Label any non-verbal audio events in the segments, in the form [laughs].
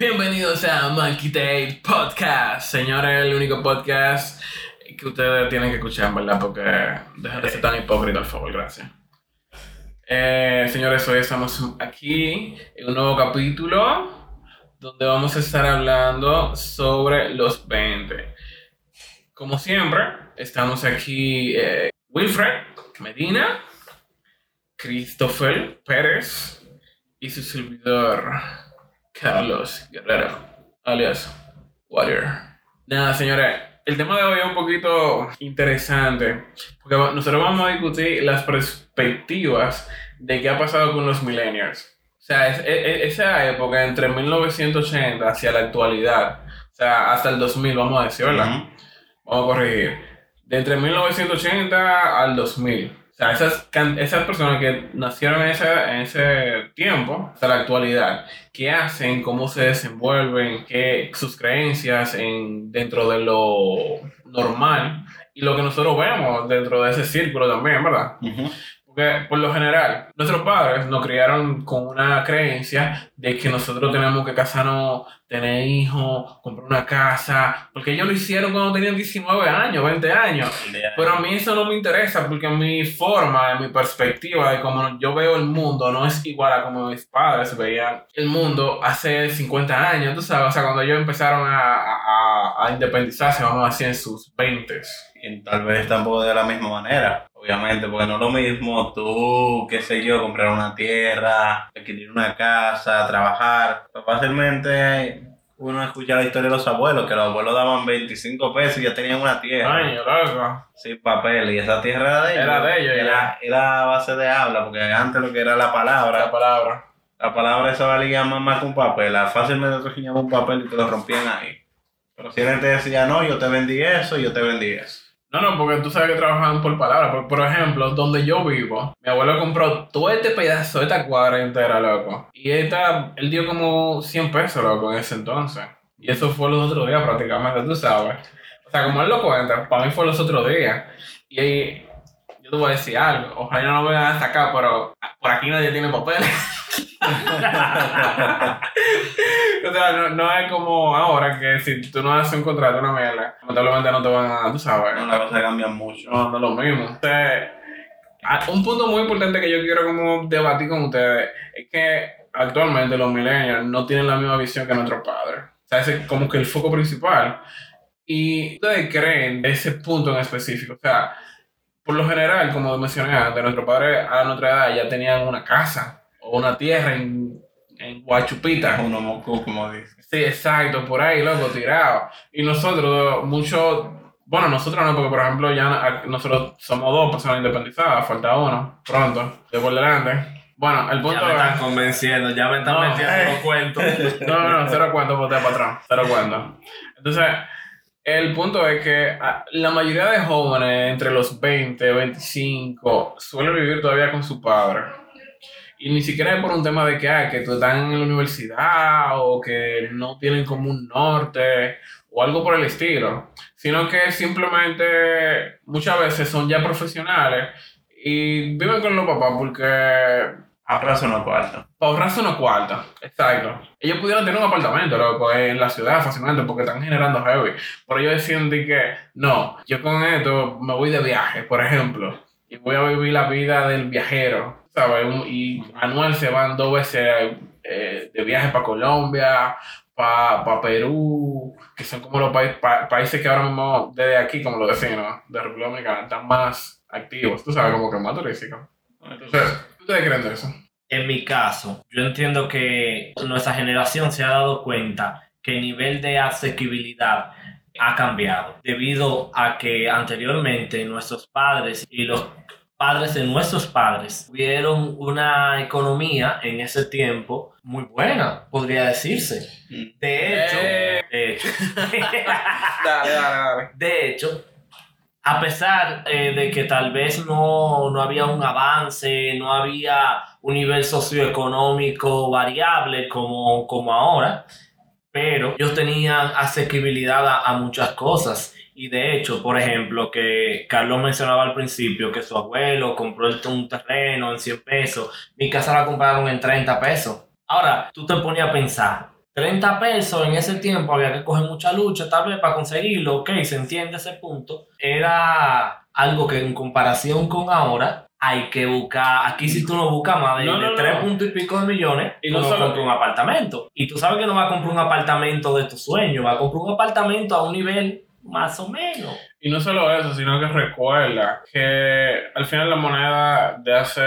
Bienvenidos a Monkey Day Podcast. Señores, el único podcast que ustedes tienen que escuchar, ¿verdad? Porque dejen de ser tan hipócritas, por favor, gracias. Eh, señores, hoy estamos aquí en un nuevo capítulo donde vamos a estar hablando sobre los 20. Como siempre, estamos aquí eh, Wilfred Medina, Christopher Pérez y su servidor Carlos Guerrero, alias Water. Nada, señores, el tema de hoy es un poquito interesante, porque nosotros vamos a discutir las perspectivas de qué ha pasado con los millennials. O sea, es, esa época entre 1980 hacia la actualidad, o sea, hasta el 2000, vamos a decir, ¿verdad? Vamos a corregir. De entre 1980 al 2000. O sea, esas, esas personas que nacieron en ese, en ese tiempo, hasta la actualidad, qué hacen, cómo se desenvuelven, qué, sus creencias en, dentro de lo normal y lo que nosotros vemos dentro de ese círculo también, ¿verdad? Porque por lo general, nuestros padres nos criaron con una creencia de que nosotros tenemos que casarnos, tener hijos, comprar una casa, porque ellos lo hicieron cuando tenían 19 años, 20 años. Pero a mí eso no me interesa porque mi forma, mi perspectiva de cómo yo veo el mundo no es igual a como mis padres veían el mundo hace 50 años, tú sabes, o sea, cuando ellos empezaron a, a, a independizarse, vamos a decir, en sus 20 y tal vez tampoco de la misma manera, obviamente, porque no es lo mismo tú, qué sé yo, comprar una tierra, adquirir una casa, trabajar. Pues fácilmente uno escucha la historia de los abuelos, que los abuelos daban 25 pesos y ya tenían una tierra. Ay, loco. Sin papel, y esa tierra era de ellos. Era de ellos, Era, era base de habla, porque antes lo que era la palabra. La palabra. La palabra esa valía más, más que un papel. Fácilmente te enseñaban un papel y te lo rompían ahí. Pero si alguien te decía, no, yo te vendí eso, yo te vendí eso. No, no, porque tú sabes que trabajan por palabras. Por, por, ejemplo, donde yo vivo, mi abuelo compró todo este pedazo, esta cuadra entera, loco. Y esta, él dio como 100 pesos, loco, en ese entonces. Y eso fue los otros días prácticamente, tú sabes. O sea, como él lo cuenta, para mí fue los otros días. Y ahí, yo te voy a decir algo. Ojalá no lo vean hasta acá, pero por aquí nadie tiene papeles. [laughs] o sea, no, no, es como ahora que si tú no haces un contrato, una mierda, lamentablemente no te van a, tú sabes. No, las cosas cambian mucho. No, no es lo mismo. Entonces, un punto muy importante que yo quiero como debatir con ustedes es que actualmente los millennials no tienen la misma visión que nuestros padres. O sea, ese es como que el foco principal. Y ustedes creen ese punto en específico. O sea, por lo general, como mencioné antes, nuestros padres a nuestra edad ya tenían una casa o una tierra en, en Guachupita. Uno moco, como dice. Sí, exacto, por ahí, loco, tirado. Y nosotros, mucho, bueno, nosotros no, porque por ejemplo ya nosotros somos dos personas independizadas, falta uno, pronto, de por delante. Bueno, el punto ya me están convenciendo, ya me están no, metiendo eh. los cuentos. No, [laughs] no, no, cero cuentos, boté para atrás, cero cuentos. Entonces, el punto es que ah, la mayoría de jóvenes entre los 20 y 25 suelen vivir todavía con su padre. Y ni siquiera es por un tema de que, ah, que tú están en la universidad o que no tienen como un norte o algo por el estilo, sino que simplemente muchas veces son ya profesionales y viven con los papás porque... Ahorrarse una cuarta. Ahorrarse una cuarta, exacto. Ellos pudieran tener un apartamento loco, en la ciudad fácilmente porque están generando heavy. Pero ellos deciden de que, no, yo con esto me voy de viaje, por ejemplo, y voy a vivir la vida del viajero y anual se van dos veces eh, de viaje para Colombia, para Perú, que son como los países que ahora mismo, desde aquí, como lo decimos, de República Dominicana, están más activos, tú sabes, como que más turísticos. Entonces, ¿ustedes creen de eso? En mi caso, yo entiendo que nuestra generación se ha dado cuenta que el nivel de asequibilidad ha cambiado debido a que anteriormente nuestros padres y los padres de nuestros padres tuvieron una economía en ese tiempo muy buena, podría decirse. De hecho, eh. de hecho, [laughs] dale, dale, dale. de hecho, a pesar eh, de que tal vez no, no, había un avance, no había un nivel socioeconómico variable como, como ahora, pero ellos tenían asequibilidad a, a muchas cosas. Y de hecho, por ejemplo, que Carlos mencionaba al principio que su abuelo compró un terreno en 100 pesos, mi casa la compraron en 30 pesos. Ahora, tú te ponías a pensar, 30 pesos en ese tiempo había que coger mucha lucha tal vez para conseguirlo, ok, se entiende ese punto. Era algo que en comparación con ahora hay que buscar, aquí si tú no buscas más de, No, no, de tres no. puntos y pico de millones, Y no no solo- compras un apartamento. Y tú sabes que no vas a comprar un apartamento de tus sueños, vas a comprar un apartamento a un nivel más o menos. Y no solo eso, sino que recuerda que al final la moneda de hace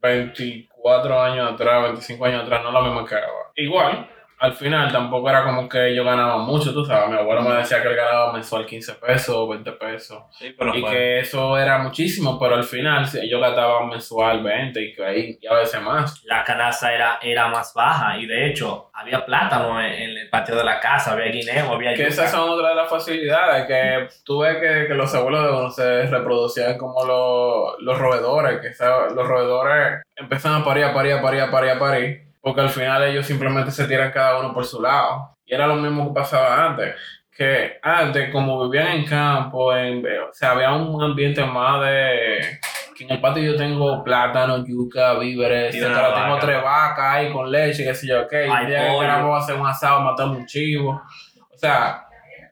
24 años atrás, 25 años atrás, no es la misma que ahora. Igual, al final tampoco era como que yo ganaba mucho, tú sabes. Mi abuelo me decía que él ganaba mensual 15 pesos, 20 pesos. Sí, pero Y fue- que eso era muchísimo, pero al final sí, ellos gastaban mensual 20 y, que ahí, y a veces más. La canasta era, era más baja y de hecho había plátano en, en el patio de la casa, había guineo, había Que yuca. esas son otras de las facilidades, que tú ves que, que los abuelos de uno se reproducían como los, los roedores, que los roedores empiezan a parir, a parir, a parir, a parir, a parir, porque al final ellos simplemente se tiran cada uno por su lado. Y era lo mismo que pasaba antes, que antes como vivían en campo, en, o sea, había un ambiente más de... Que en el patio yo tengo plátano, yuca, víveres, etcétera. Tengo tres vacas ahí con leche, qué sé yo, ok. Día que pollo. queramos hacer un asado, matamos un chivo. O sea,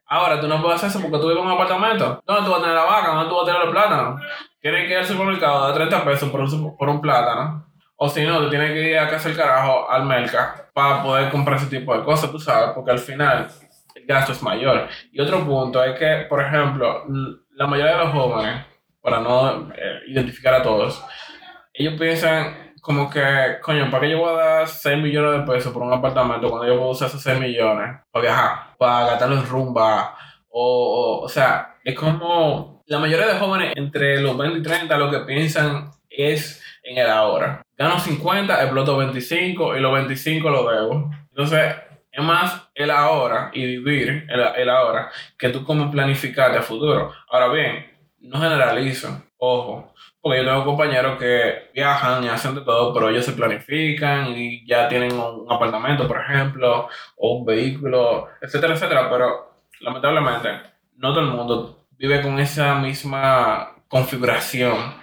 ahora tú no puedes hacer eso porque tú vives en un apartamento. ¿Dónde tú vas a tener la vaca? ¿Dónde tú vas a tener los plátanos? Tienes que ir al supermercado de 30 pesos por un, por un plátano. O si no, tú tienes que ir a casa el carajo al merca para poder comprar ese tipo de cosas, tú sabes, porque al final el gasto es mayor. Y otro punto es que, por ejemplo, la mayoría de los jóvenes, para no eh, identificar a todos, ellos piensan como que, coño, ¿para qué yo voy a dar 6 millones de pesos por un apartamento cuando yo puedo usar esos 6 millones para viajar, para gastarlo en rumba? O, o, o sea, es como la mayoría de jóvenes entre los 20 y 30 lo que piensan es en el ahora. Gano 50, exploto 25 y los 25 lo debo. Entonces, es más el ahora y vivir el, el ahora que tú como planificarte a futuro. Ahora bien, no generalizo, ojo, porque yo tengo compañeros que viajan y hacen de todo, pero ellos se planifican y ya tienen un apartamento, por ejemplo, o un vehículo, etcétera, etcétera, pero lamentablemente no todo el mundo vive con esa misma configuración.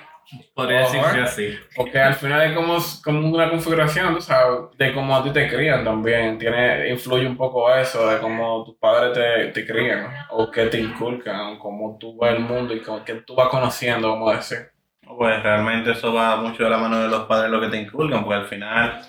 Podría decirse así. Porque al final es como, como una configuración, tú sabes, de cómo a ti te crían también. Tiene, influye un poco eso, de cómo tus padres te, te crían, o que te inculcan, o cómo tú ves el mundo y cómo, que tú vas conociendo, vamos a decir. Pues realmente eso va mucho de la mano de los padres lo que te inculcan, porque al final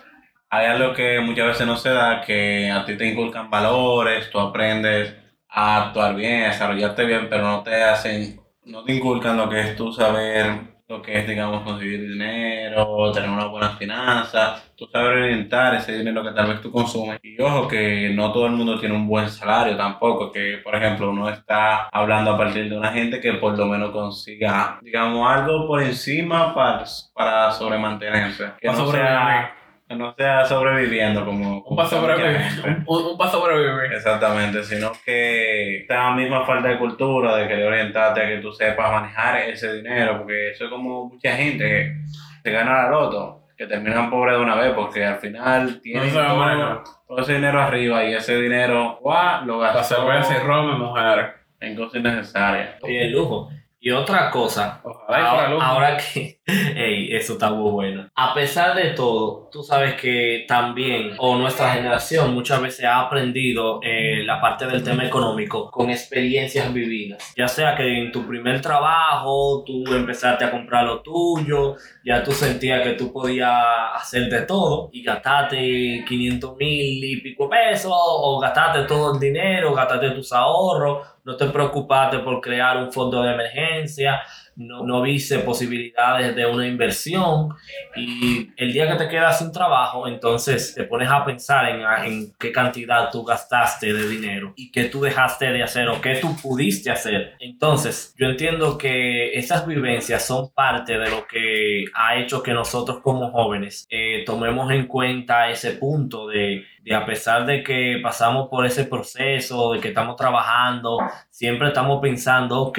hay algo que muchas veces no se da, que a ti te inculcan valores, tú aprendes a actuar bien, a desarrollarte bien, pero no te hacen, no te inculcan lo que es tú saber lo que es, digamos, conseguir dinero, tener unas buenas finanzas, tú saber orientar ese dinero que tal vez tú consumes. Y ojo que no todo el mundo tiene un buen salario tampoco, que por ejemplo uno está hablando a partir de una gente que por lo menos consiga, digamos, algo por encima para, para sobremantenerse. Que Para no, sea, que no sea sobreviviendo como... Un paso gente. un, un paso breve. Exactamente, sino que esta misma falta de cultura, de querer orientarte a que tú sepas manejar ese dinero, porque eso es como mucha gente que se gana la loto, que terminan pobres de una vez, porque al final tienen todo, ese dinero arriba y ese dinero, ¡guau! lo La gastó cerveza y mi mujer. en cosas innecesarias. Y el lujo. Y otra cosa, ahora, que, [laughs] ey, eso está muy bueno. A pesar de todo, tú sabes que también, o nuestra generación muchas veces ha aprendido eh, la parte del tema económico con experiencias vividas. Ya sea que en tu primer trabajo tú empezaste a comprar lo tuyo, ya tú sentías que tú podías hacer de todo y gastaste 500 mil y pico pesos, o gastaste todo el dinero, gastaste tus ahorros, no te preocupaste por crear un fondo de emergencia, no, no viste posibilidades de una inversión y el día que te quedas sin trabajo, entonces te pones a pensar en, en qué cantidad tú gastaste de dinero y qué tú dejaste de hacer o qué tú pudiste hacer. Entonces, yo entiendo que esas vivencias son parte de lo que ha hecho que nosotros como jóvenes eh, tomemos en cuenta ese punto de, de a pesar de que pasamos por ese proceso, de que estamos trabajando, siempre estamos pensando, ok,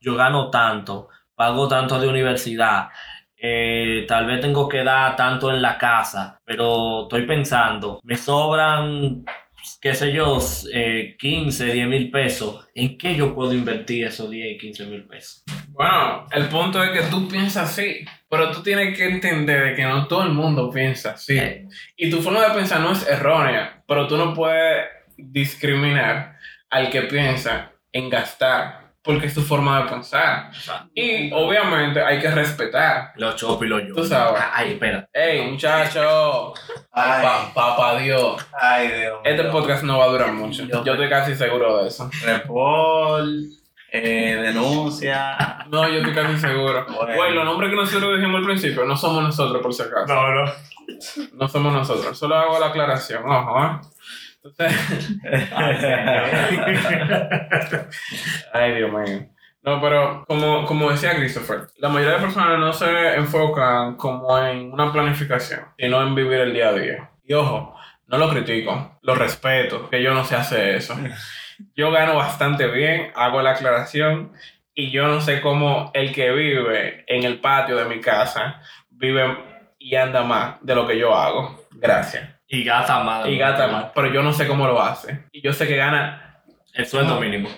yo gano tanto, pago tanto de universidad, eh, tal vez tengo que dar tanto en la casa, pero estoy pensando, me sobran, qué sé yo, eh, 15, 10 mil pesos, ¿en qué yo puedo invertir esos 10 y 15 mil pesos? Bueno, el punto es que tú piensas así, Pero tú tienes que entender de que no todo el mundo piensa así. Eh. Y tu forma de pensar no es errónea, pero tú no puedes discriminar al que piensa en gastar, porque es tu forma de pensar. Y obviamente hay que respetar. Los chop y los yo. Tú sabes. Ay, espera. Hey, muchacho, Ay, pa- papá Dios. ay, Dios Este podcast no va a durar mucho. Yo estoy casi seguro de eso. Report, eh, denuncia. No, yo estoy casi seguro. Bueno. Güey, los nombres que nosotros dijimos al principio no somos nosotros, por si acaso. No, no. No somos nosotros. Solo hago la aclaración. Ojo, ¿eh? [laughs] Ay, Dios mío. No, pero como, como decía Christopher, la mayoría de personas no se enfocan como en una planificación, sino en vivir el día a día. Y ojo, no lo critico, lo respeto, que yo no sé hacer eso. [laughs] Yo gano bastante bien, hago la aclaración, y yo no sé cómo el que vive en el patio de mi casa vive y anda más de lo que yo hago. Gracias. Y gata madre. Y gata más, pero yo no sé cómo lo hace. Y yo sé que gana El sueldo mínimo.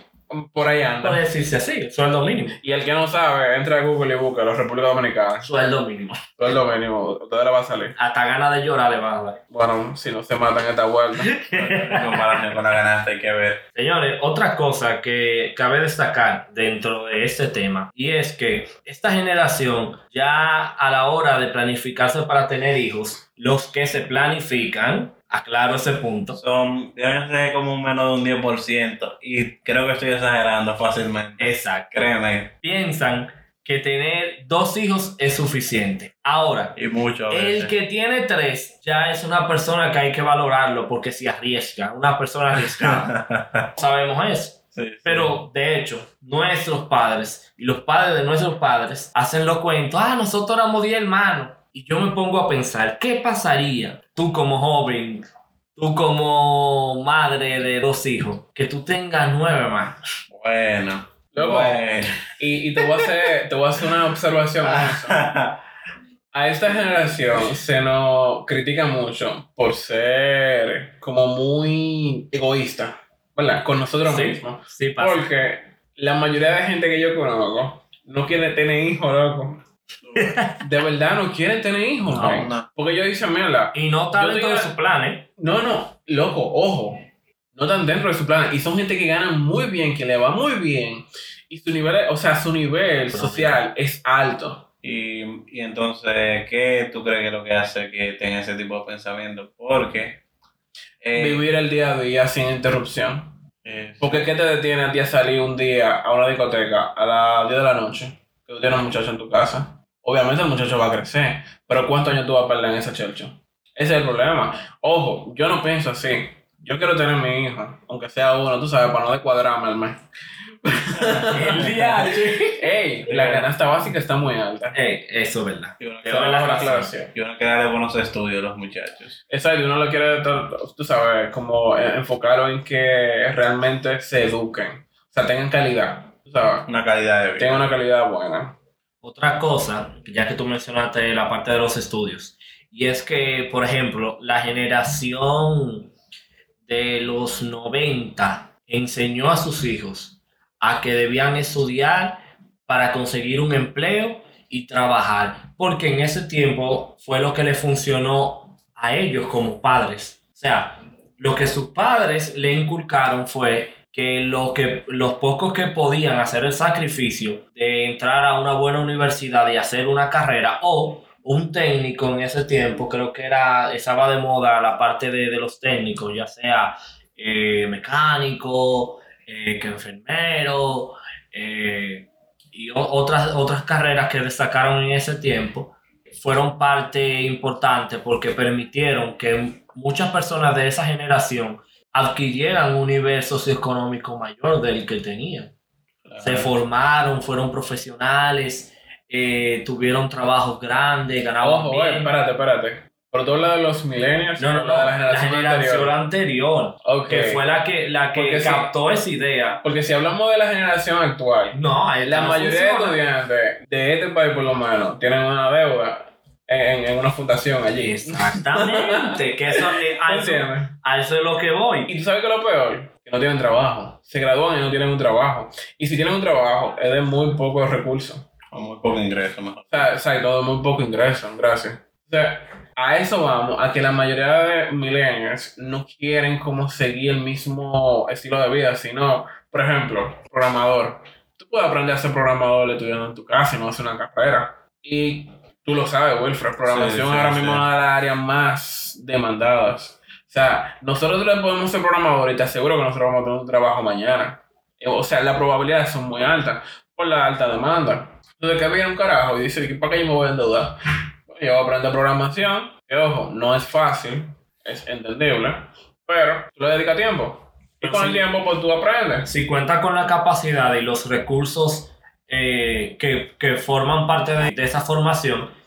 Por ahí anda. Puede decirse así, el sueldo mínimo. Y el que no sabe, entra a Google y busca la República Dominicana. Sueldo mínimo. Sueldo mínimo, usted le va a salir. Hasta ganas de llorar le van a dar. Bueno, si no se matan esta vuelta. [laughs] En comparación con la ganancia hay que ver. Señores, otra cosa que cabe destacar dentro de este tema y es que esta generación ya a la hora de planificarse para tener hijos, los que se planifican, aclaro ese punto, Son, deben ser como un menos de un 10%. Y creo que estoy exagerando fácilmente. exacto, Créeme. piensan que tener dos hijos es suficiente. Ahora, Y mucho el que tiene tres ya es una persona que hay que valorarlo porque se arriesga, una persona arriesgada. [laughs] Sabemos eso. Sí, sí. Pero de hecho, nuestros padres y los padres de nuestros padres hacen los cuentos, ah, nosotros éramos 10 hermanos. Y yo me pongo a pensar, ¿qué pasaría tú como joven, tú como madre de dos hijos, que tú tengas nueve más? Bueno. Luego, Bueno. y, y te, voy a hacer, te voy a hacer una observación con eso. [laughs] A esta generación se nos critica mucho por ser como muy egoísta, ¿verdad? Con nosotros Sí, mismos. sí pasa. Porque la mayoría de gente que yo conozco no quiere tener hijos, loco. De verdad no quieren tener hijos, No, no. Porque ellos dicen, mierda, Y no está Yo dentro digo- de su plan, ¿eh? no, no, loco, ojo. No están dentro de su plan. Y son gente que gana muy bien, que le va muy bien. Y su nivel, o sea, su nivel social es alto. Y, y entonces, ¿qué tú crees que es lo que hace que tenga ese tipo de pensamiento? Porque. eh, Vivir el día a día sin interrupción. eh, Porque ¿qué te detiene a ti a salir un día a una discoteca a las 10 de la noche? Que tú tienes un muchacho en tu casa. Obviamente el muchacho va a crecer. Pero ¿cuántos años tú vas a perder en ese chelcho? Ese es el problema. Ojo, yo no pienso así. Yo quiero tener mi hijo, aunque sea uno, tú sabes, para no descuadrarme al mes. [laughs] El día, Ey, la canasta básica está muy alta. Eh, eso es verdad. y uno Te que doy la Bajo la razón. aclaración. y uno que darle buenos estudios a los muchachos. Exacto, uno lo quiere, tú sabes, como enfocarlo en que realmente se eduquen. O sea, tengan calidad. Tú sabes, Una calidad de vida. tengan una calidad buena. Otra cosa, ya que tú mencionaste la parte de los estudios, y es que, por ejemplo, la generación de los 90 enseñó a sus hijos a que debían estudiar para conseguir un empleo y trabajar, porque en ese tiempo fue lo que le funcionó a ellos como padres. O sea, lo que sus padres le inculcaron fue que, lo que los pocos que podían hacer el sacrificio de entrar a una buena universidad y hacer una carrera o un técnico en ese tiempo, creo que era, estaba de moda la parte de, de los técnicos, ya sea eh, mecánico, eh, que enfermero, eh, y otras, otras carreras que destacaron en ese tiempo, fueron parte importante porque permitieron que muchas personas de esa generación adquirieran un nivel socioeconómico mayor del que tenían. Se formaron, fueron profesionales, eh, tuvieron trabajos grandes, ganaban Ojo, bien. espérate, espérate. Por todo lo de los millennials, no, no, no, de la generación, anterior. que fue la que, la que Porque si- captó esa idea. Porque si hablamos de la generación actual, No, la no mayoría de funciona. estudiantes de este país, por lo menos, tienen una deuda en, en una fundación allí. Exactamente, que eso, eh, a, ¿Tú eso, entiendes? a eso es lo que voy. Y tú sabes que lo peor, que no tienen trabajo. Se gradúan y no tienen un trabajo. Y si tienen un trabajo, es de muy pocos recursos. O muy poco ingreso, mejor. O sea, o sea, y todo muy poco ingreso, gracias. O sea, a eso vamos, a que la mayoría de millennials no quieren como seguir el mismo estilo de vida, sino, por ejemplo, programador. Tú puedes aprender a ser programador estudiando en tu casa y no hacer una carrera. Y tú lo sabes, Wilfred, programación Sí, sí, ahora mismo es una de las áreas más demandadas. O sea, nosotros le podemos ser programadores y te aseguro que nosotros vamos a tener un trabajo mañana. Eh, O sea, las probabilidades son muy altas por la alta demanda. Entonces, que viene un carajo y dice, ¿para qué yo me voy a endeudar? Bueno, yo voy a aprender programación, que ojo, no es fácil, es entendible, pero tú le dedicas tiempo. Y con el tiempo, pues tú aprendes. Si cuenta con la capacidad y los recursos eh, que, que forman parte de, de esa formación,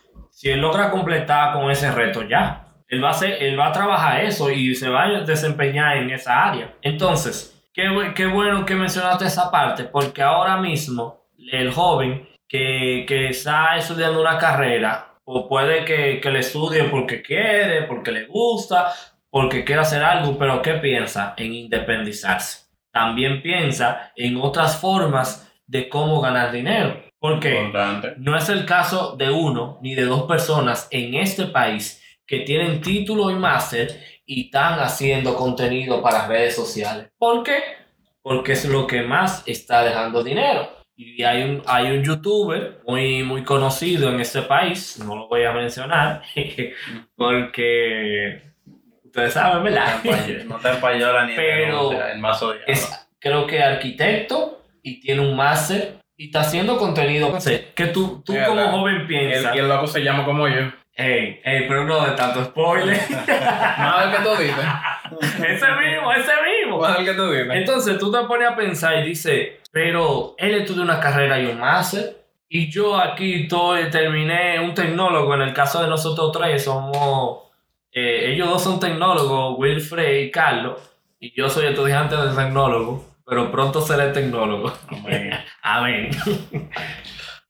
si él logra completar con ese reto, ya. Él va, a hacer- él va a trabajar eso y se va a desempeñar en esa área. Entonces, qué, qué bueno que mencionaste esa parte, porque ahora mismo el joven que, que está estudiando una carrera, o puede que, que le estudie porque quiere, porque le gusta, porque quiere hacer algo, pero ¿qué piensa? En independizarse. También piensa en otras formas de cómo ganar dinero. Porque Importante. no es el caso de uno ni de dos personas en este país que tienen título y máster y están haciendo contenido para redes sociales. ¿Por qué? Porque es lo que más está dejando dinero. Y hay un, hay un youtuber muy, muy conocido en este país, no lo voy a mencionar, [laughs] porque ustedes saben, ¿verdad? No te empayola ni Pero el más odiado. es creo que arquitecto y tiene un máster y está haciendo contenido. No sé, que tú, tú Sí, como ¿verdad? joven El, piensas, y el loco se llama como yo. hey, hey, pero no de tanto spoiler. [laughs] Más del que tú dices. ese mismo, ese mismo. Más del que tú dices. Entonces tú te pones a pensar y dices, pero él estudió una carrera y un máster. Y yo aquí estoy, terminé un tecnólogo. En el caso de nosotros tres, somos. eh, ellos dos son tecnólogos, Wilfred y Carlos. Y yo soy estudiante de tecnólogo. Pero pronto seré tecnólogo. [laughs] Amén.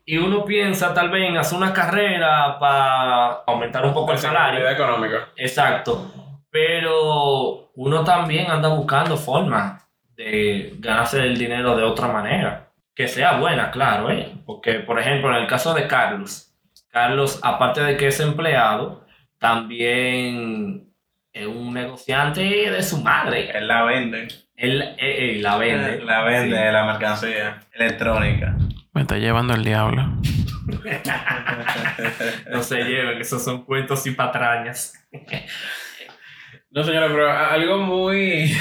y uno piensa tal vez en hacer una carrera para aumentar un poco el salario. Económica. Exacto. Pero uno también anda buscando formas de ganarse el dinero de otra manera. Que sea buena, claro, ¿eh? Porque, por ejemplo, en el caso de Carlos, Carlos, aparte de que es empleado, también es un negociante de su madre. Él la vende. Él, eh, eh, la vende. La vende Sí. la mercancía electrónica. Me está llevando el diablo. [laughs] No se lleven, esos son cuentos y patrañas. No, señora, pero a- algo muy,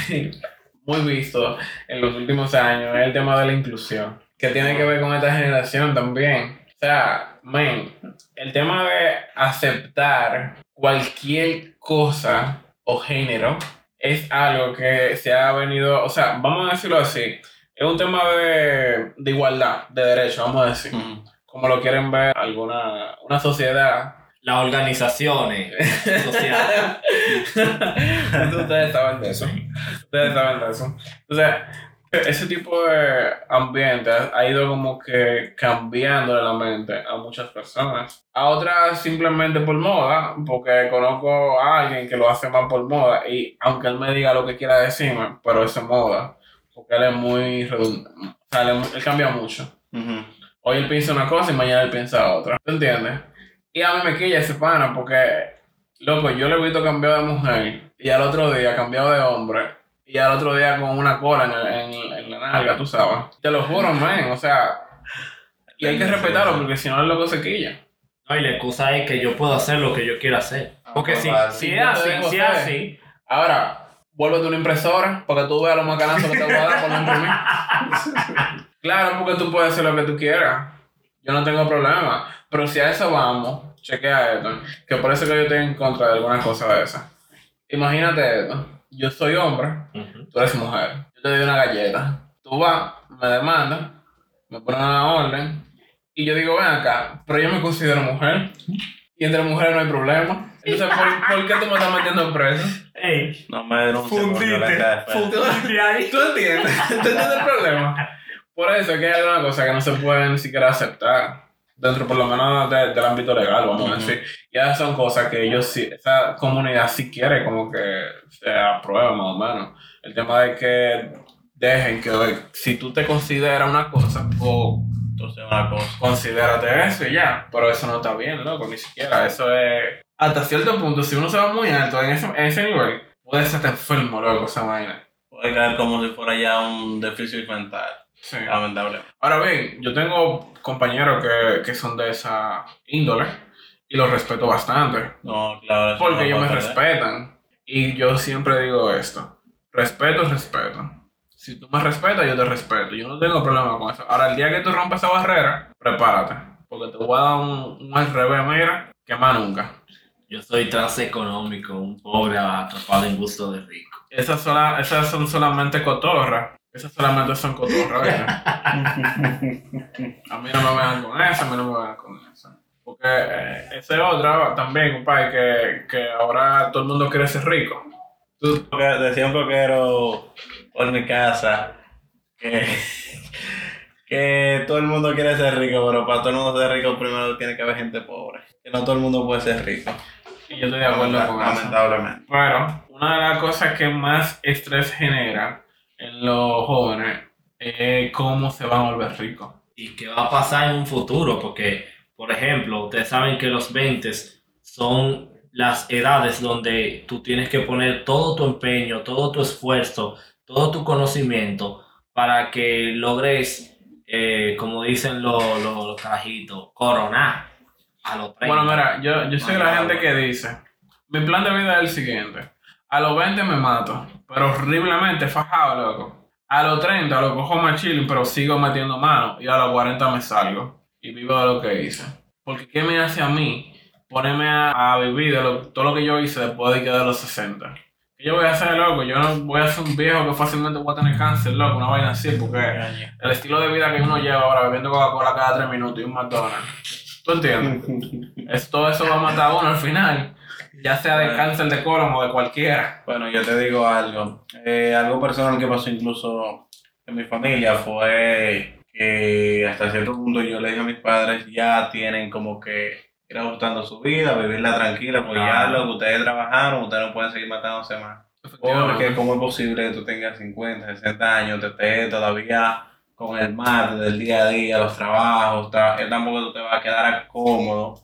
muy visto en los últimos años es el tema de la inclusión, que tiene que ver con esta generación también. O sea, man, el tema de aceptar cualquier cosa o género es algo que se ha venido, o sea, vamos a decirlo así, es un tema de, de igualdad, de derecho, vamos a decir, como lo quieren ver alguna una sociedad Las organizaciones [laughs] sociales. Ustedes saben de eso. Ustedes saben de eso. Entonces, ese tipo de ambiente ha ido como que cambiándole la mente a muchas personas. A otras simplemente por moda, porque conozco a alguien que lo hace más por moda y aunque él me diga lo que quiera decirme, pero es moda. Porque él es muy redundante. O sea, él, él cambia mucho. Hoy él piensa una cosa y mañana él piensa otra. ¿Te entiendes? Y a mí me quilla ese pana porque, loco, yo le he visto cambiado de mujer y al otro día cambiado de hombre y al otro día con una cola en, el- en, en la nalga, tú sabes. Te lo juro, man. O sea, y hay que respetarlo porque si no el loco se quilla. No, y la excusa es que yo puedo hacer lo que yo quiero hacer. Porque si, si es así, si es así, Ahora, vuélvete una impresora para que tú veas los macanazos que te voy a dar por no imprimir. [laughs] claro, porque tú puedes hacer lo que tú quieras. Yo no tengo problema. Pero si a eso vamos, chequea esto. Que por eso que yo estoy en contra de algunas cosas de esas. Imagínate esto. Yo soy hombre, tú eres mujer. Yo te doy una galleta. Tú vas, me demandas, me pones una orden. Y yo digo, ven acá, pero yo me considero mujer. Y entre mujeres no hay problema. Entonces, ¿por, por qué tú me estás metiendo en preso? Ey, No me denuncies fundite, fundite ahí. ¿Tú entiendes? ¿Tú entiendes el problema? Por eso es que hay alguna cosa que no se puede ni siquiera aceptar. Dentro, por lo menos, de- del ámbito legal, vamos a decir. Ya son cosas que ellos sí, esa comunidad sí quiere como que se apruebe más o menos. El tema de que dejen que si tú te consideras una cosa o Entonces, una cosa. Considérate eso y ya. Pero eso no está bien, loco, ni siquiera. Eso es. Hasta cierto punto, si uno se va muy alto en ese, en ese nivel, puede ser enfermo, loco, esa vaina. Puede caer como si fuera ya un déficit mental, Sí. lamentablemente. Ahora bien, yo tengo compañeros que, que son de esa índole y los respeto bastante. No, claro. Porque ellos me ser. respetan. Y yo siempre digo esto. Respeto es respeto. Si tú me respetas, yo te respeto. Yo no tengo problema con eso. Ahora, el día que tú rompes esa barrera, prepárate. Porque te voy a dar un, un al revés, mira, que más nunca. Yo soy transeconómico, un pobre atrapado en gusto de rico. Esas, sola- esas son solamente cotorras. Esas solamente son cotorras, ¿viste? A mí no me vean con eso, a mí no me vean con eso. Porque eh, esa es otra también, compadre, que, que ahora todo el mundo quiere ser rico. Tú, Porque decía un coquero por mi casa que, que todo el mundo quiere ser rico, pero para todo el mundo ser rico primero tiene que haber gente pobre. Que no todo el mundo puede ser rico. y yo estoy de acuerdo con eso. Lamentablemente. Pero una de las cosas que más estrés genera en los jóvenes es cómo se van a volver ricos. ¿Y qué va a pasar en un futuro? Porque, por ejemplo, ustedes saben que los 20 son las edades donde tú tienes que poner todo tu empeño, todo tu esfuerzo, todo tu conocimiento para que logres, eh, como dicen los, los, los carajitos, coronar a los 30. Bueno, mira, yo, yo soy la gente que dice, mi plan de vida es el siguiente. A los 20 me mato, pero horriblemente fajado, loco. A los 30 lo cojo más chilling, pero sigo metiendo mano. Y a los 40 me salgo y vivo de lo que hice. Porque ¿qué me hace a mí ponerme a, a vivir de lo- todo lo que yo hice después de que de los 60? ¿Qué yo voy a hacer, loco? Yo no voy a ser un viejo que fácilmente voy a tener cáncer, loco, una vaina así, porque el estilo de vida que uno lleva ahora bebiendo Coca-Cola cada 3 minutos y un McDonald's. ¿Tú entiendes? [laughs] Es, todo eso va a matar a uno al final. Ya sea de cáncer de colon o de cualquiera. Bueno, yo te digo algo. Eh, algo personal que pasó incluso en mi familia fue que hasta cierto punto yo le dije a mis padres, ya tienen como que ir ajustando su vida, vivirla tranquila, porque ya lo que ustedes trabajaron, ustedes no pueden seguir matándose más. Porque cómo es posible que tú tengas 50, 60 años, te estés todavía con el mate del día a día, los trabajos, ta- eh, tampoco tú te vas a quedar cómodo,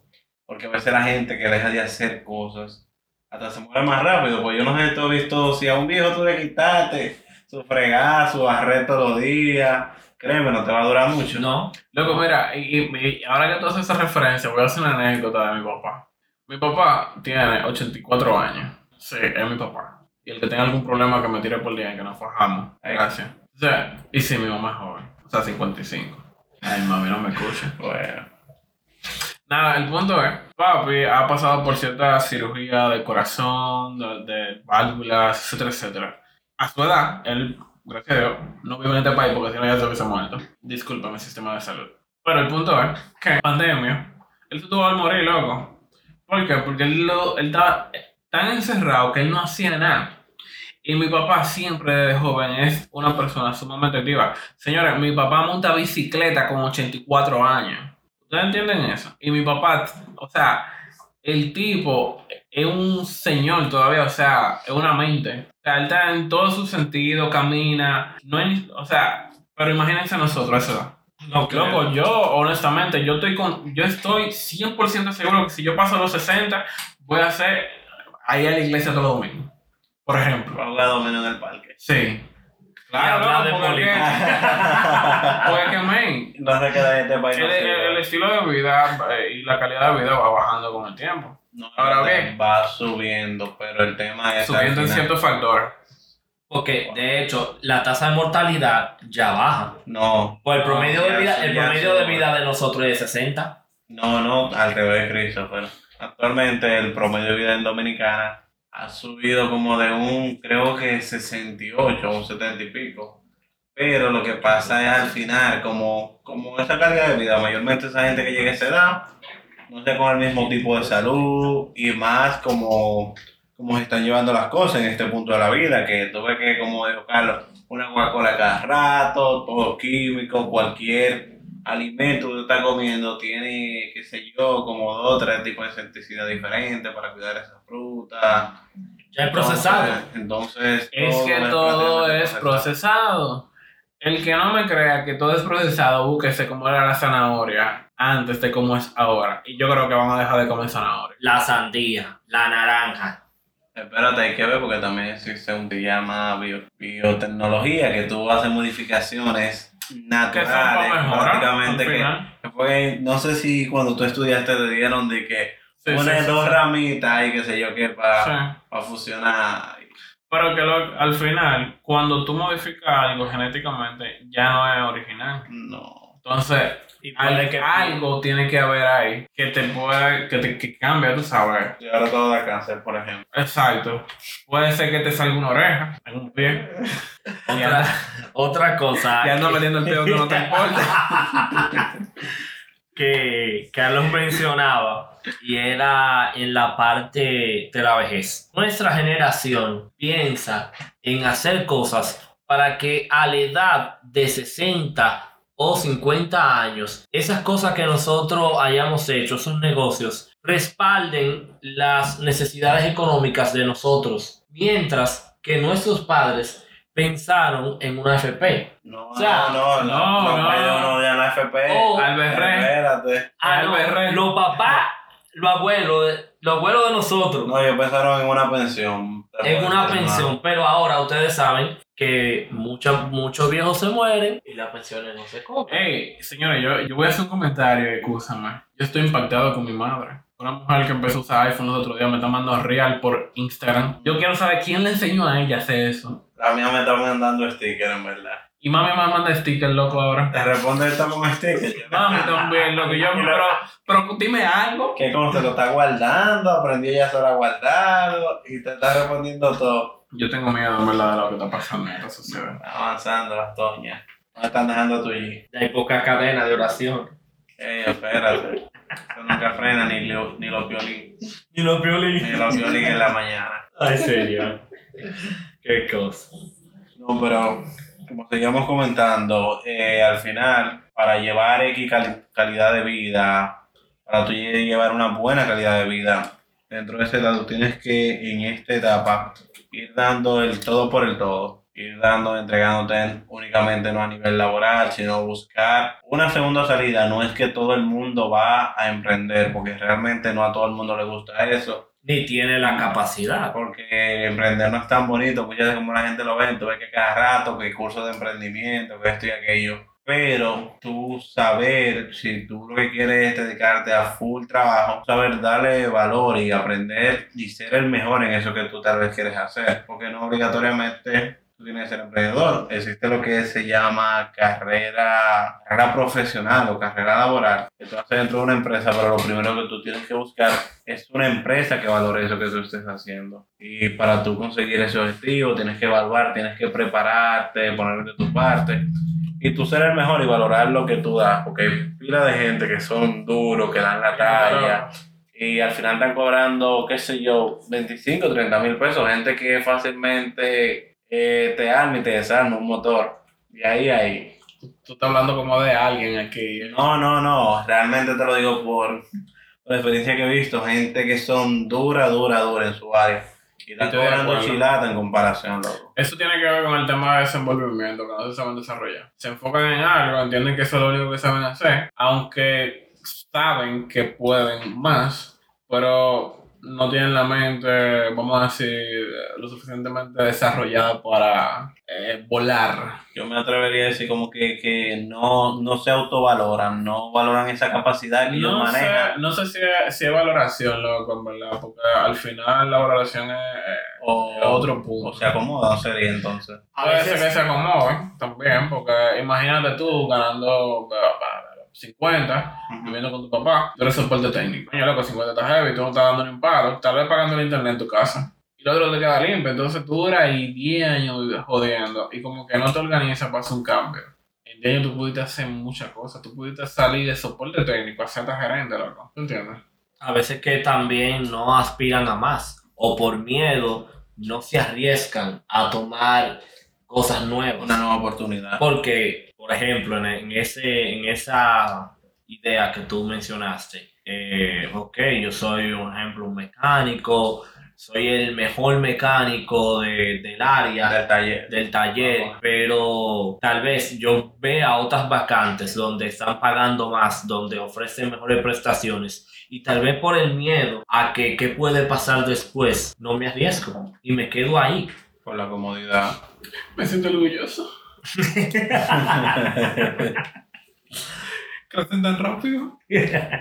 porque a veces la gente que deja de hacer cosas hasta se muere más rápido, pues yo no sé, tú has visto, si a un viejo tú le quitaste su fregada, su barret todos los días, créeme, no te va a durar mucho. No, Loco, mira, y, y- y ahora que tú haces esa referencia, voy a hacer una anécdota de mi papá. Mi papá tiene 84 años. Sí, es mi papá. Y el que tenga algún problema que me tire por día, que nos fajamos. Gracias. O sea, y si mi mamá es joven, o sea, 55. Ay, mami, no me escucha. Bueno, Nada, el punto es, papi ha pasado por cierta cirugía de corazón, de, de válvulas, etcétera, etcétera. A su edad, él, gracias a Dios, no vive en este país porque si no ya se hubiese muerto. Disculpa mi sistema de salud. Pero el punto es que, pandemia, él se tuvo que morir, loco. ¿Por qué? Porque él, lo- él estaba tan encerrado que él no hacía nada. Y mi papá siempre desde joven es una persona sumamente activa. Señores, mi papá monta bicicleta con 84 años. ¿Ustedes entienden eso? Y mi papá, o sea, el tipo es un señor todavía, o sea, es una mente. O sea, él está en todo su sentido, camina, no hay, o sea, pero imagínense nosotros edad. no. Loco, yo honestamente, yo estoy con, yo estoy 100% seguro que si yo paso los 60, voy a hacer ahí a la iglesia todo domingo. Por ejemplo. abogado menos en el parque. Sí. Y hablar de [laughs] porque, que, man, No se queda este país. el, el- estilo de vida eh, y la calidad de vida va bajando con el tiempo. No, Ahora bien. va subiendo, pero el tema es. Subiendo en ciertos factores. Porque, de hecho, la tasa de mortalidad ya baja. No, Pues el promedio, de vida, el promedio de vida de nosotros es 60. no, no, al revés, Christopher. Actualmente el promedio de vida en Dominicana ha subido como de un, creo que 68 o un 70 y pico. Pero lo que pasa es al final, como, como esa calidad de vida, mayormente esa gente que llega a esa edad, no sé con el mismo tipo de salud y más como, como se están llevando las cosas en este punto de la vida, que tú ves que, como dijo Carlos, una Coca-Cola cada rato, todo químico, cualquier alimento que tú estás comiendo tiene, qué sé yo, como dos o tres tipos de insecticida diferentes para cuidar esa fruta. Ya es procesado. Entonces, Es todo que todo es procesado. El que no me crea que todo es procesado, búsquese cómo era la zanahoria antes de cómo es ahora. Y yo creo que van a dejar de comer zanahoria. La sandía, la naranja. Espérate, hay que ver porque también existe un que llama bio- biotecnología, que tú haces modificaciones naturales, prácticamente que, fue- no sé si cuando tú estudiaste te dieron de que Sí, pones sí, dos sí. ramitas y qué sé yo qué para Sí. fusionar. Pero que lo- al final, cuando tú modificas algo genéticamente, ya no es original. No. Entonces, Y al- puede que algo tiene que haber ahí que te pueda, que te que cambie, tú sabes. Y ahora todo da cáncer, por ejemplo. Exacto. Puede ser que te salga una oreja en un pie. [laughs] Y Otra, otra cosa. y anda que- metiendo el dedo que no te importa. [laughs] que Carlos mencionaba y era en la parte de la vejez. Nuestra generación piensa en hacer cosas para que a la edad de 60 o 50 años, esas cosas que nosotros hayamos hecho, esos negocios, respalden las necesidades económicas de nosotros, mientras que nuestros padres pensaron en una FP. No, O sea, no, no, no, no, no. no, no, ya la FP. Oh, Alberrey. Espérate. Ah, no, Alberrey. los papás, los abuelos, de- los abuelos de nosotros, No, ellos pensaron en una pensión. en una pensión, pero ahora ustedes saben que muchos muchos viejos se mueren y las pensiones no se cobran. Hey, señores, yo, yo voy a hacer un comentario, escúchame. Yo estoy impactado con mi madre. Una mujer que empezó a usar iPhone los otros días me está mandando real por Instagram. Yo quiero saber quién le enseñó a ella a hacer eso. La mía me está mandando sticker, en verdad. Y mami me manda sticker loco ahora. Te responde esta con sticker. Mami también, loco. Yo, pero, pero dime algo. Que como se lo está guardando, aprendió ella sola a guardarlo y te está respondiendo todo. Yo tengo miedo, en verdad, de lo que está pasando en esta sociedad. Está avanzando las toñas. No están dejando tu G. Hay poca cadena de oración. Ey, espérate. Eso nunca frena ni, lo- ni los violines. Y los Ni violines. los violines en la mañana. Ay, señor. Qué cosa. No, pero como seguíamos comentando, eh, al final, para llevar X cali- calidad de vida, para tú lle- llevar una buena calidad de vida, dentro de esa edad tú tienes que en esta etapa ir dando el todo por el todo, ir dando, entregándote únicamente no a nivel laboral, sino buscar una segunda salida. No es que todo el mundo va a emprender, porque realmente no a todo el mundo le gusta eso. Ni tiene la capacidad. Porque emprender no es tan bonito, muchas veces como la gente lo ve, tú ves que cada rato, que cursos de emprendimiento, que esto y aquello. Pero tú saber, si tú lo que quieres es dedicarte a full trabajo, saber darle valor y aprender y ser el mejor en eso que tú tal vez quieres hacer. Porque no obligatoriamente tú tienes que ser emprendedor. Existe lo que se llama carrera, carrera profesional o carrera laboral. Que tú haces dentro de una empresa, pero lo primero que tú tienes que buscar es una empresa que valore eso que tú estés haciendo. Y para tú conseguir ese objetivo, tienes que evaluar, tienes que prepararte, poner de tu parte. Y tú ser el mejor y valorar lo que tú das. Porque hay pila de gente que son duros, que dan la talla. Y al final están cobrando, qué sé yo, 25, 30 mil pesos. Gente que fácilmente eh, te arma y te desarma un motor. Y ahí, ahí. Tú estás hablando como de alguien aquí. No, no, no. Realmente te lo digo por, por la experiencia que he visto. Gente que son dura, dura, dura en su área. Y están cobrando chilata en comparación, loco. Eso tiene que ver con el tema de desenvolvimiento, que no se saben desarrollar. Se enfocan en algo, entienden que eso es lo único que saben hacer, aunque saben que pueden más, pero no tienen la mente, vamos a decir, lo suficientemente desarrollada para eh, volar. Yo me atrevería a decir como que, que no, no se autovaloran, no valoran esa capacidad que ellos No sé, manejan. no sé si es, si es valoración, loco, en verdad, porque al final la valoración es, otro punto. o se acomodan, sería entonces. A veces- que se acomoden también, porque imagínate tú ganando 50, viviendo con tu papá, tú eres soporte técnico. Coño, loco, 50 está heavy, tú no estás dando ni un palo, tal vez pagando el internet en tu casa. Y lo otro te queda limpio, entonces tú duras ahí 10 años jodiendo y como que no te organizas para hacer un cambio. En 10 años tú pudiste hacer muchas cosas, tú pudiste salir de soporte técnico a ser gerente, loco. ¿Tú entiendes? a veces que también no aspiran a más o por miedo no se arriesgan a tomar cosas nuevas. Una nueva oportunidad. Porque, por ejemplo, en, en ese, en esa idea que tú mencionaste, eh, ok, yo soy, un ejemplo, un mecánico, soy el mejor mecánico de- del área, Del taller. del taller, pero tal vez yo vea otras vacantes donde están pagando más, donde ofrecen mejores prestaciones y tal vez por el miedo a que qué puede pasar después, no me arriesgo y me quedo ahí. Por la comodidad. Me siento orgulloso. [laughs] ¿Crecen tan rápido? [laughs]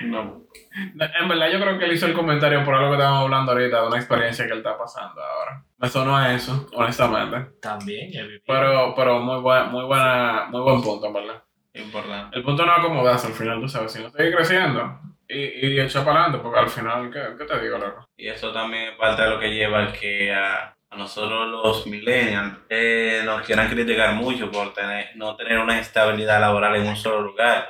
No. En verdad, yo creo que él hizo el comentario por algo que estábamos hablando ahorita, de una experiencia que él está pasando ahora. Me sonó a eso, honestamente. También. Pero, pero muy, buen, muy, buena, muy buen punto, en verdad. Importante. El punto no es acomodarse al final, tú sabes, si no seguir creciendo y, y echar para adelante, porque al final, ¿qué, qué te digo, loco? Y eso también es parte de lo que lleva al que a nosotros los millennials eh, nos quieran criticar mucho por tener, no tener una estabilidad laboral en un solo lugar.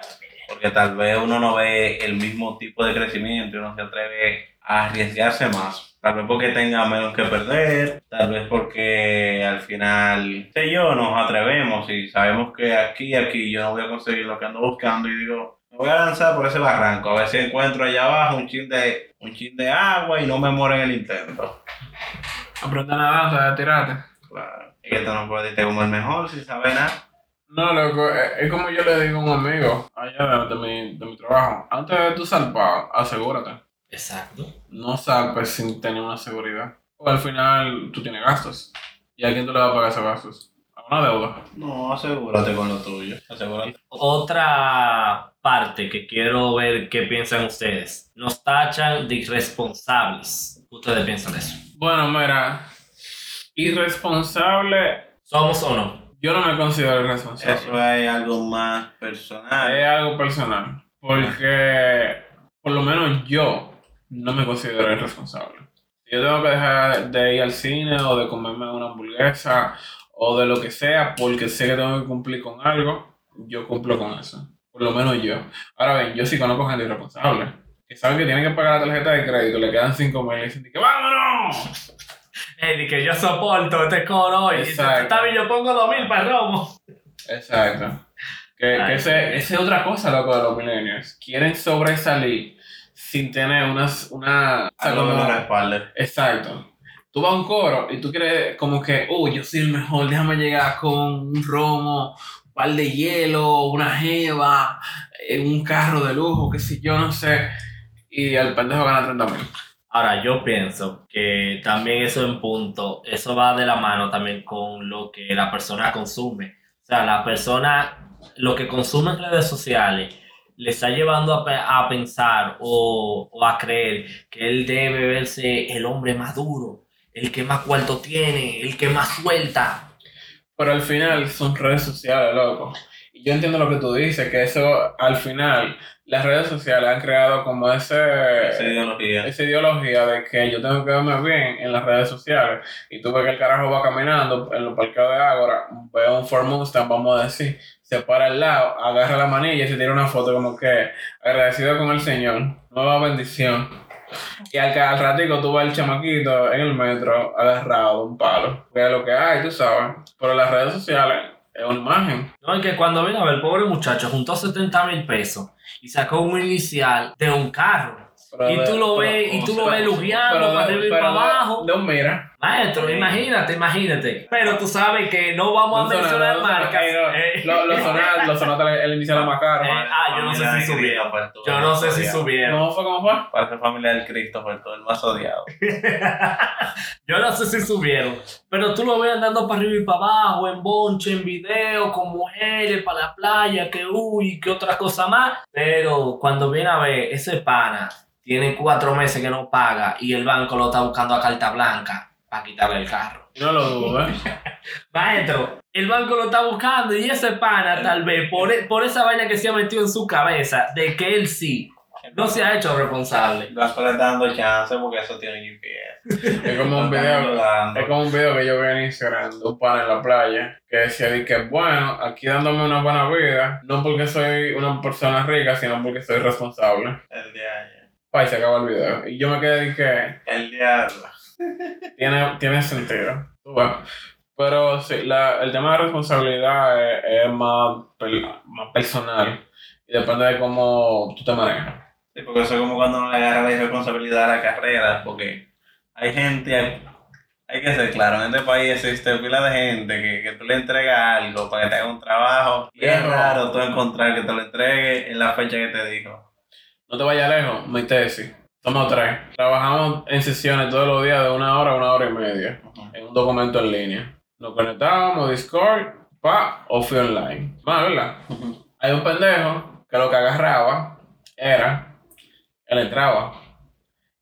Porque tal vez uno no ve el mismo tipo de crecimiento y uno se atreve a arriesgarse más. Tal vez porque tenga menos que perder, tal vez porque al final, sé yo, nos atrevemos y sabemos que aquí, aquí yo no voy a conseguir lo que ando buscando y digo, me voy a lanzar por ese barranco, a ver si encuentro allá abajo un chin de, un chin de agua y no me muero en el intento. Aprende a nadar antes de tirarte. Claro. Y que tú no puedes irte como el mejor sin saber nada. No, loco, es, como yo le digo a un amigo allá de, de mi, de mi trabajo. Antes de tu salvar, asegúrate. Exacto. No salpes sin tener una seguridad. O al final tú tienes gastos. ¿Y a quién tú le vas a pagar esos gastos? A una deuda. No, asegúrate con lo tuyo. Asegúrate. Otra parte que quiero ver qué piensan ustedes. Nos tachan de irresponsables. ¿Ustedes piensan eso? Bueno, mira, irresponsable, ¿Somos o no? yo no me considero irresponsable. Eso es algo más personal. Es algo personal. Porque, por lo menos yo, no me considero irresponsable. Si yo tengo que dejar de ir al cine o de comerme una hamburguesa o de lo que sea, porque sé que tengo que cumplir con algo, yo cumplo con eso. Por lo menos yo. Ahora bien, yo sí conozco gente irresponsable. Que saben que tienen que pagar la tarjeta de crédito, le quedan 5 mil y dicen que ¡vámonos! [laughs] Ey, di que yo soporto este coro hoy. Exacto. Está bien, yo pongo 2000 para el romo. Exacto. Que, Ay, que ese, esa es otra cosa, loco, de los millennials. Quieren sobresalir sin tener unas, una... Algo en la espalda. Exacto. Tú vas a un coro y tú quieres como que, oh, yo soy el mejor, déjame llegar con un romo, un par de hielo, una jeva, eh, un carro de lujo, qué sé yo, no sé. Y el pendejo gana 30 mil. Ahora, yo pienso que también eso en punto, eso va de la mano también con lo que la persona consume. O sea, la persona, lo que consume en redes sociales, le está llevando a, a pensar o, o a creer que él debe verse el hombre más duro, el que más cuarto tiene, el que más suelta. Pero al final son redes sociales, loco. Y yo entiendo lo que tú dices, que eso al final, las redes sociales han creado como ese... Esa ideología. esa ideología de que yo tengo que verme bien en las redes sociales y tú ves que el carajo va caminando en los parqueos de Ágora, ve un Ford Mustang, vamos a decir, se para al lado, agarra la manilla y se tira una foto como que agradecido con el Señor, nueva bendición. Y al, al ratico tú ves el chamaquito en el metro agarrado un palo, que es lo que hay, tú sabes. Pero las redes sociales es una imagen. No, y que cuando vino a ver, el pobre muchacho juntó 70 mil pesos y sacó un inicial de un carro. Pero Y tú lo pero- ves, y tú lo ves lujeando pero de- para arriba y para abajo. Un mira. Maestro, imagínate, imagínate. Pero tú sabes que no vamos a mencionar marcas. Eh, Los lo sonatas, lo sonata el inicial más caro. Eh, ah, yo no sé si subieron. Yo no sé si subieron. ¿No fue como fue? Para ser familia del Cristo fue todo el más odiado. [laughs] Yo no sé si subieron. Pero tú lo ves andando para arriba y para abajo, en bonche, en video, con mujeres, para la playa, que uy, que otra cosa más. Pero cuando viene a ver, ese pana tiene cuatro meses que no paga y el banco lo está buscando a carta blanca para quitarle el carro. No lo dudo, ¿eh? [laughs] Maestro, el banco lo está buscando y ese pana tal vez por, e- por esa vaina que se ha metido en su cabeza de que él sí no se ha hecho responsable. Le está dando chance porque eso tiene GPS. Es como un video. Es como un video que yo vi en Instagram de un pana en la playa que decía di que bueno, aquí dándome una buena vida, no porque soy una persona rica, sino porque soy responsable. El diablo. Pa, y se acabó el video. Y yo me quedé de que El diablo. Tiene, tiene sentido. Pero sí, la, el tema de responsabilidad es, es más, más personal y depende de cómo tú te manejas. Sí, porque eso es como cuando uno le agarra la irresponsabilidad a la carrera, porque hay gente, hay, hay que ser claro, en este país existe pila de gente que, que tú le entregas algo para que te haga un trabajo y es raro tú encontrar que te lo entregue en la fecha que te dijo. No te vayas lejos, mi tesis. Somos tres. Trabajamos en sesiones todos los días de una hora a una hora y media en un documento en línea. Nos conectábamos, Discord, pa, o fui online. Más, ¿verdad? Hay un pendejo que lo que agarraba era, él entraba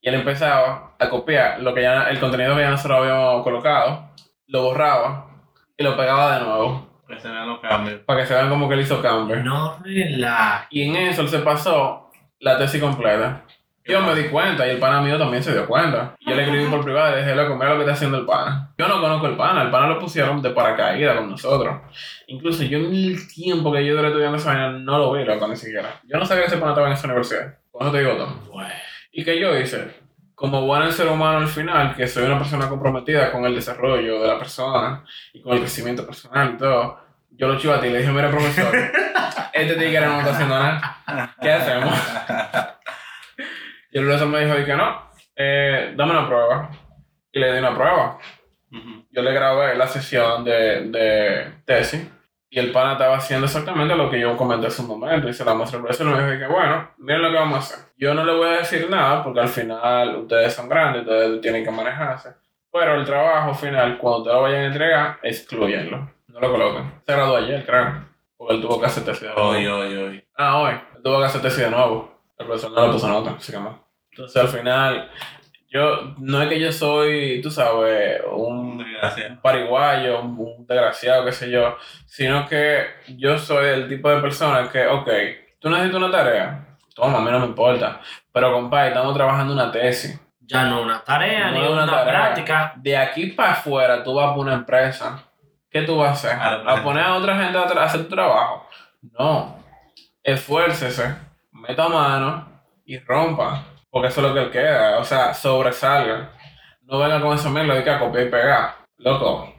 y él empezaba a copiar lo que ya, el contenido que ya nosotros habíamos colocado, lo borraba y lo pegaba de nuevo Que se vean los cambios. para que se vean como que él hizo cambio. No relaja. Y en eso él se pasó la tesis completa. Yo me di cuenta y el pana mío también se dio cuenta. Yo le escribí por privado y dije, loco, mira lo que está haciendo el pana. Yo no conozco el pana, el pana lo pusieron de paracaídas con nosotros. Incluso yo en el tiempo que yo duré estudiando esa vaina no lo vi, loco, ni siquiera. Yo no sabía que ese pana estaba en esa universidad. Con eso te digo todo. Bueno, ¿Y qué yo hice? Como buen ser humano al final, que soy una persona comprometida con el desarrollo de la persona y con el crecimiento personal y todo, yo lo chivaté y le dije, mira profesor, [laughs] este tigre no está haciendo nada. ¿Qué hacemos? Y el profesor me dijo y que no, eh, dame una prueba. Y le di una prueba. Yo le grabé la sesión de, de tesis y el pana estaba haciendo exactamente lo que yo comenté hace un momento. Y se la mostré al profesor y me dijo que bueno, miren lo que vamos a hacer. Yo no le voy a decir nada porque al final ustedes son grandes, ustedes tienen que manejarse. Pero el trabajo final, cuando ustedes lo vayan a entregar, excluyenlo. No lo coloquen. Se graduó ayer, creo. Porque él tuvo que hacer tesis de nuevo. Hoy, hoy, hoy. Ah, hoy. Él tuvo que hacer tesis de nuevo. El profesor no le puso nota, así que no. Entonces al final, yo, no es que yo soy, tú sabes, un Gracias. pariguayo, un, un desgraciado, qué sé yo, sino que yo soy el tipo de persona que, ok, tú necesitas una tarea, toma, a mí no me importa, pero compadre, estamos trabajando una tesis. ya no una tarea No ni una, una tarea. práctica. De aquí para afuera tú vas a poner una empresa. ¿Qué tú vas a hacer? ¿A poner a otra gente a a hacer tu trabajo? No. Esfuércese, meta mano y rompa. Porque eso es lo que él queda. O sea, sobresalga. No venga con esa mierda de que a copiar y pegar. Loco.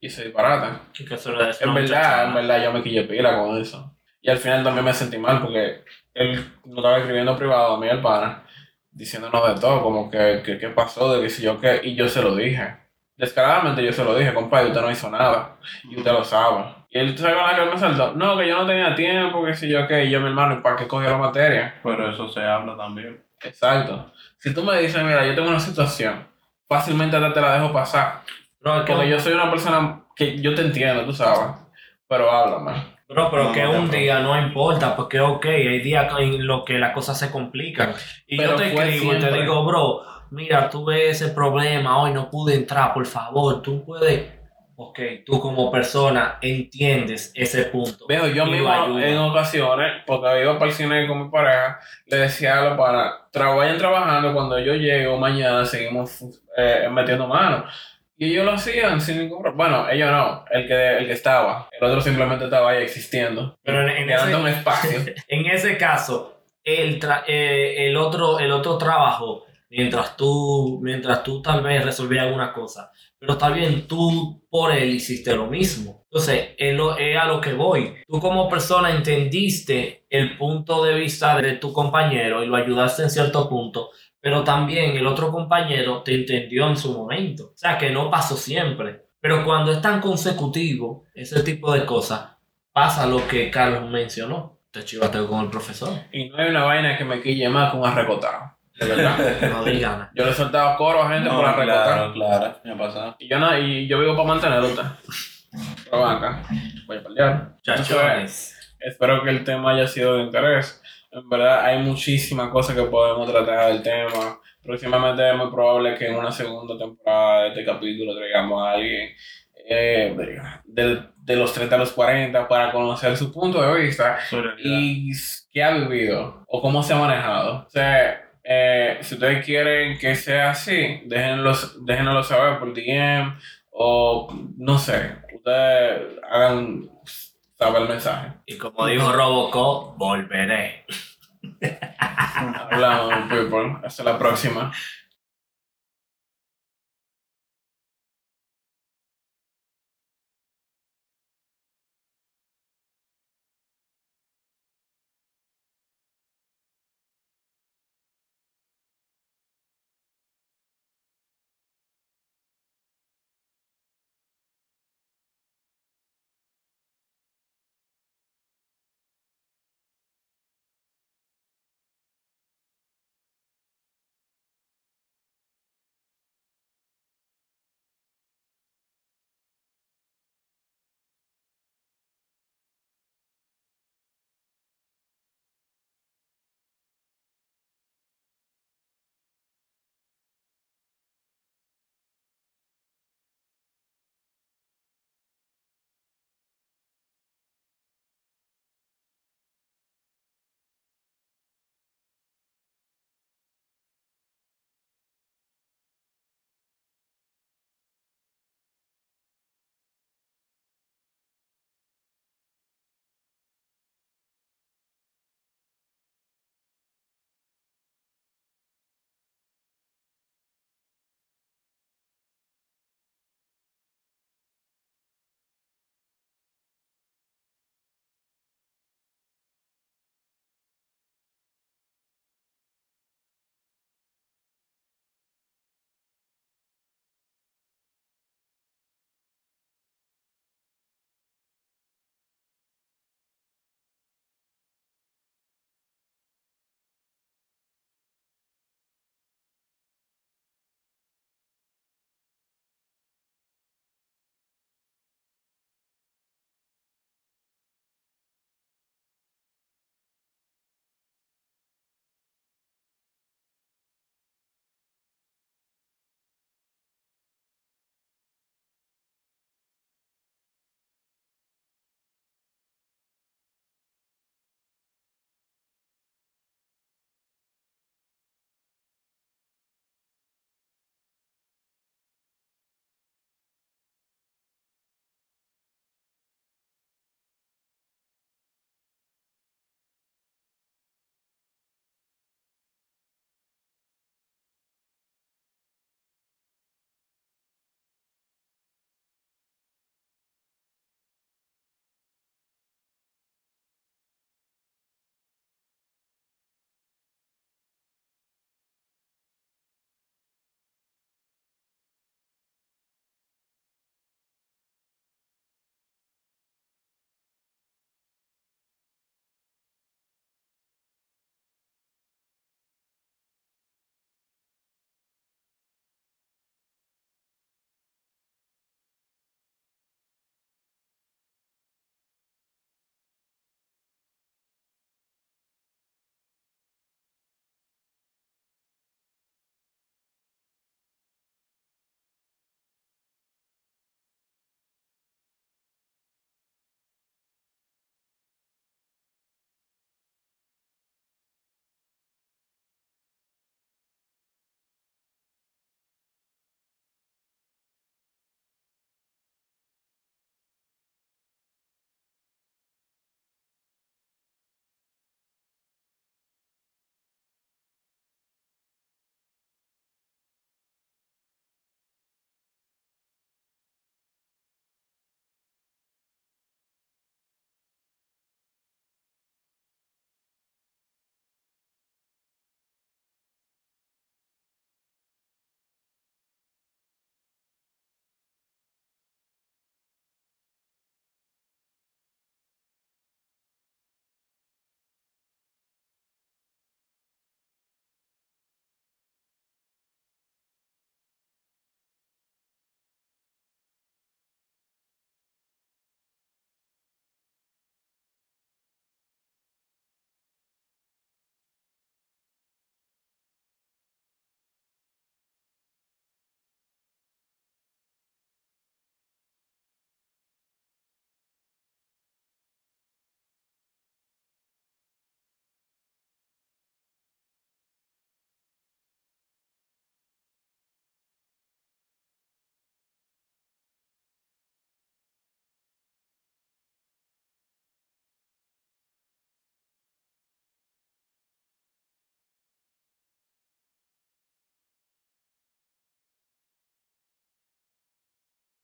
Y se disparata. Que que eso le des En verdad, en verdad, yo me quillé pila con eso. Y al final también me sentí mal porque él no estaba escribiendo privado a mí, el pana, diciéndonos de todo, como que, que qué pasó, de que si yo qué, y yo se lo dije. Descaradamente yo se lo dije, compadre, usted no hizo nada, y usted lo sabe. Y él, ¿tú sabes con la que me saltó? No, que yo no tenía tiempo, que si yo qué, y yo, mi hermano, ¿y para qué cogió la materia? Pero eso se habla también. Exacto. Si tú me dices, mira, yo tengo una situación, fácilmente te la dejo pasar. No, es que Porque yo soy una persona que yo te entiendo, tú sabes, pero háblame. Bro, pero No, que no, un no. día no importa, porque ok, hay días en los que las cosas se complican. Y Pero yo te escribo y te digo, bro, mira, tuve ese problema, hoy no pude entrar, por favor, tú puedes. Ok, tú como persona entiendes ese punto. Viejo, yo mismo en ocasiones, porque iba para el cine con mi pareja, le decía a los panas, tra- vayan trabajando, cuando yo llego mañana seguimos eh, metiendo manos. Y ellos lo hacían sin ningún problema. Bueno, ellos no, el que, el que estaba. El otro simplemente estaba ahí existiendo. Pero en, en un espacio. [laughs] en ese caso, el, tra- eh, el, otro, el otro trabajo, mientras tú, mientras tú tal vez resolvías alguna cosa, pero también tú por él hiciste lo mismo. Entonces, es, lo, es a lo que voy. Tú como persona entendiste el punto de vista de tu compañero y lo ayudaste en cierto punto, pero también el otro compañero te entendió en su momento. O sea, que no pasó siempre. Pero cuando es tan consecutivo, ese tipo de cosas, pasa lo que Carlos mencionó. Te chivateo con el profesor. Y no hay una vaina que me quille más que un arrecotado. De verdad. [laughs] No digan. Yo le he soltado coro a gente No, por arrecotar. claro, claro. Me ha pasado. Y yo, no, y yo vivo para mantenerlo. usted. Pero acá. Voy a pelear. Chachones. Espero que el tema haya sido de interés. En verdad, hay muchísimas cosas que podemos tratar del tema. Próximamente es muy probable que en una segunda temporada de este capítulo traigamos a alguien eh, de, de los 30 a los 40 para conocer su punto de vista y qué ha vivido o cómo se ha manejado. O sea, eh, si ustedes quieren que sea así, déjenlos, déjenoslo saber por DM o no sé, ustedes hagan saber el mensaje. Y como dijo Robocop, volveré. Hablamos, people. Hasta la próxima.